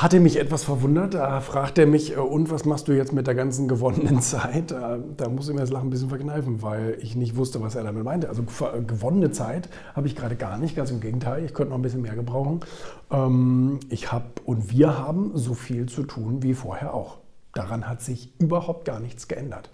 hatte mich etwas verwundert. Da fragt er mich, äh, und was machst du jetzt mit der ganzen gewonnenen Zeit? Da, muss ich mir das Lachen ein bisschen verkneifen, weil ich nicht wusste, was er damit meinte. Also gewonnene Zeit habe ich gerade gar nicht, ganz im Gegenteil. Ich könnte noch ein bisschen mehr gebrauchen. Ähm, ich habe und wir haben so viel zu tun wie vorher auch. Daran hat sich überhaupt gar nichts geändert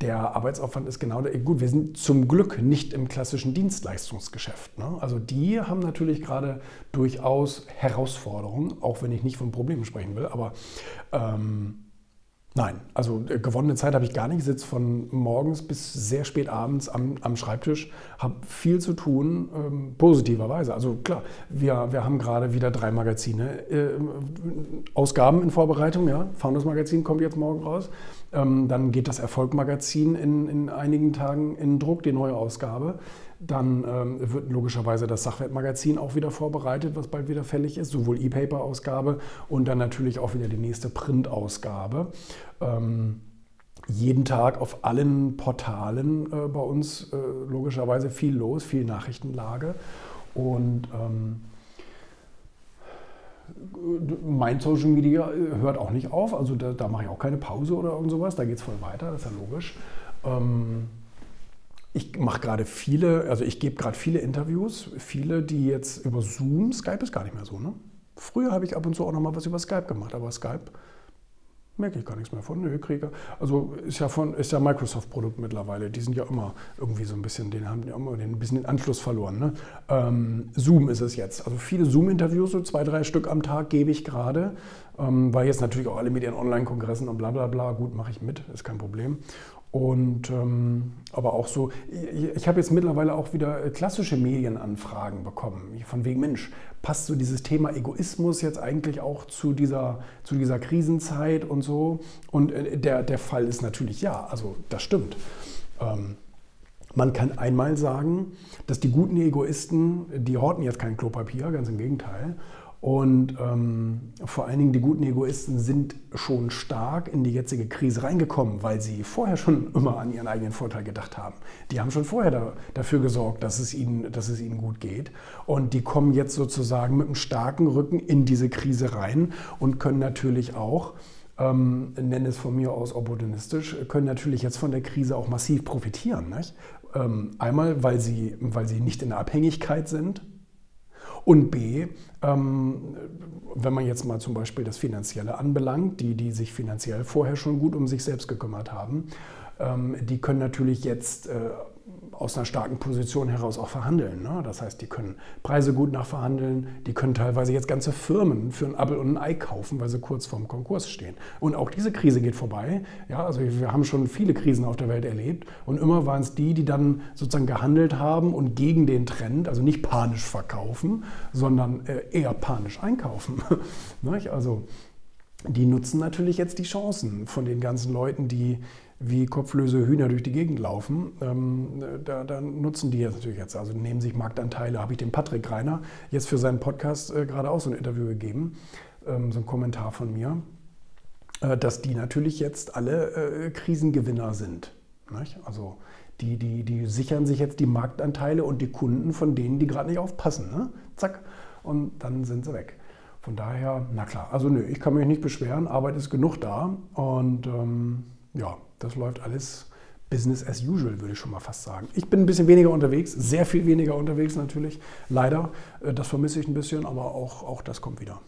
der Arbeitsaufwand ist genau der. Gut, wir sind zum Glück nicht im klassischen Dienstleistungsgeschäft. Ne? Also die haben natürlich gerade durchaus Herausforderungen, auch wenn ich nicht von Problemen sprechen will. Aber ähm, nein, also äh, gewonnene Zeit habe ich gar nicht. Ich sitze von morgens bis sehr spät abends am, am Schreibtisch, habe viel zu tun, ähm, positiverweise. Also klar, wir, wir haben gerade wieder drei Magazine, äh, Ausgaben in Vorbereitung. Ja? Founders Magazin kommt jetzt morgen raus. Ähm, dann geht das Erfolg-Magazin in, in einigen Tagen in Druck, die neue Ausgabe. Dann ähm, wird logischerweise das Sachwertmagazin auch wieder vorbereitet, was bald wieder fällig ist, sowohl E-Paper-Ausgabe und dann natürlich auch wieder die nächste Print-Ausgabe. Ähm, jeden Tag auf allen Portalen äh, bei uns äh, logischerweise viel los, viel Nachrichtenlage. Und ähm, mein Social Media äh, hört auch nicht auf, also da, da mache ich auch keine Pause oder irgend sowas, da geht es voll weiter, das ist ja logisch. Ähm, ich mache gerade viele, also ich gebe gerade viele Interviews, viele, die jetzt über Zoom, Skype ist gar nicht mehr so, ne? Früher habe ich ab und zu auch noch mal was über Skype gemacht, aber Skype merke ich gar nichts mehr von. Nö, Krieger. Also ist ja von ist ja Microsoft-Produkt mittlerweile. Die sind ja immer irgendwie so ein bisschen, den haben ja immer den, ein bisschen den Anschluss verloren. Ne? Ähm, Zoom ist es jetzt. Also viele Zoom-Interviews, so zwei, drei Stück am Tag gebe ich gerade. Ähm, weil jetzt natürlich auch alle mit ihren Online-Kongressen und bla bla bla, gut, mache ich mit, ist kein Problem. Und ähm, aber auch so, ich, ich habe jetzt mittlerweile auch wieder klassische Medienanfragen bekommen. Von wegen, Mensch, passt so dieses Thema Egoismus jetzt eigentlich auch zu dieser, zu dieser Krisenzeit und so? Und äh, der, der Fall ist natürlich ja, also das stimmt. Ähm, man kann einmal sagen, dass die guten Egoisten, die horten jetzt kein Klopapier, ganz im Gegenteil. Und ähm, vor allen Dingen die guten Egoisten sind schon stark in die jetzige Krise reingekommen, weil sie vorher schon immer an ihren eigenen Vorteil gedacht haben. Die haben schon vorher da, dafür gesorgt, dass es, ihnen, dass es ihnen gut geht. Und die kommen jetzt sozusagen mit einem starken Rücken in diese Krise rein und können natürlich auch, ähm, nenne es von mir aus opportunistisch, können natürlich jetzt von der Krise auch massiv profitieren. Ähm, einmal, weil sie, weil sie nicht in der Abhängigkeit sind und B, ähm, wenn man jetzt mal zum Beispiel das Finanzielle anbelangt, die, die sich finanziell vorher schon gut um sich selbst gekümmert haben, ähm, die können natürlich jetzt äh, aus einer starken Position heraus auch verhandeln. Ne? Das heißt, die können Preise gut nachverhandeln, die können teilweise jetzt ganze Firmen für ein Apfel und ein Ei kaufen, weil sie kurz vorm Konkurs stehen. Und auch diese Krise geht vorbei. Ja, also wir haben schon viele Krisen auf der Welt erlebt und immer waren es die, die dann sozusagen gehandelt haben und gegen den Trend, also nicht panisch verkaufen, sondern äh, eher panisch einkaufen. also die nutzen natürlich jetzt die Chancen von den ganzen Leuten, die wie kopflöse Hühner durch die Gegend laufen, ähm, da, da, nutzen die jetzt natürlich jetzt, also nehmen sich Marktanteile, habe ich dem Patrick Reiner jetzt für seinen Podcast äh, gerade auch so ein Interview gegeben, ähm, so ein Kommentar von mir, äh, dass die natürlich jetzt alle äh, Krisengewinner sind. Nicht? Also die, die, die sichern sich jetzt die Marktanteile und die Kunden von denen, die gerade nicht aufpassen. Ne? Zack, und dann sind sie weg. Von daher, na klar, also nö, ich kann mich nicht beschweren, Arbeit ist genug da und ähm, ja, das läuft alles Business as usual, würde ich schon mal fast sagen. Ich bin ein bisschen weniger unterwegs, sehr viel weniger unterwegs natürlich. Leider, äh, das vermisse ich ein bisschen, aber auch, auch das kommt wieder.